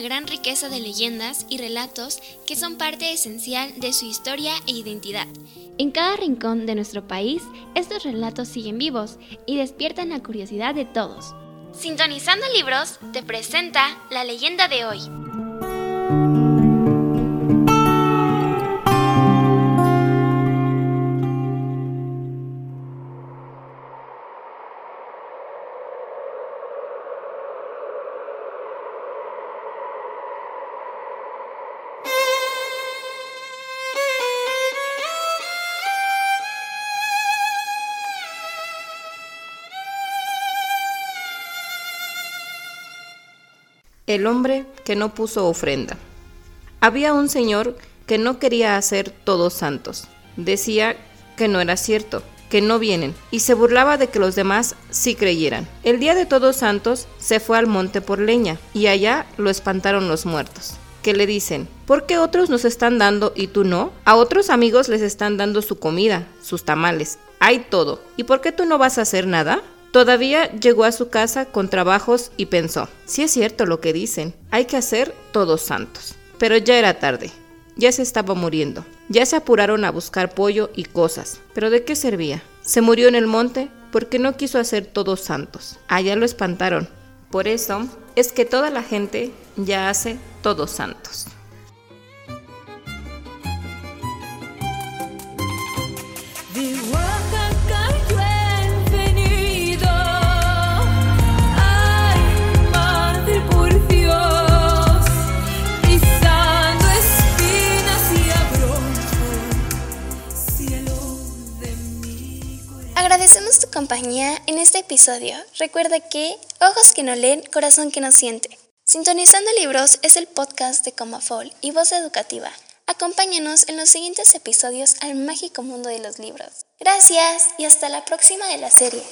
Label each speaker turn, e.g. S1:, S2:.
S1: gran riqueza de leyendas y relatos que son parte esencial de su historia e identidad. En cada rincón de nuestro país, estos relatos siguen vivos y despiertan la curiosidad de todos. Sintonizando Libros te presenta la leyenda de hoy.
S2: El hombre que no puso ofrenda. Había un señor que no quería hacer todos santos. Decía que no era cierto, que no vienen, y se burlaba de que los demás sí creyeran. El día de todos santos se fue al monte por leña, y allá lo espantaron los muertos que le dicen, ¿por qué otros nos están dando y tú no? A otros amigos les están dando su comida, sus tamales, hay todo. ¿Y por qué tú no vas a hacer nada? Todavía llegó a su casa con trabajos y pensó, si es cierto lo que dicen, hay que hacer todos santos. Pero ya era tarde, ya se estaba muriendo, ya se apuraron a buscar pollo y cosas, pero ¿de qué servía? Se murió en el monte porque no quiso hacer todos santos. Allá lo espantaron. Por eso es que toda la gente ya hace todos santos.
S1: Agradecemos tu compañía en este episodio. Recuerda que ojos que no leen, corazón que no siente. Sintonizando Libros es el podcast de Comafol y Voz Educativa. Acompáñanos en los siguientes episodios al mágico mundo de los libros. Gracias y hasta la próxima de la serie.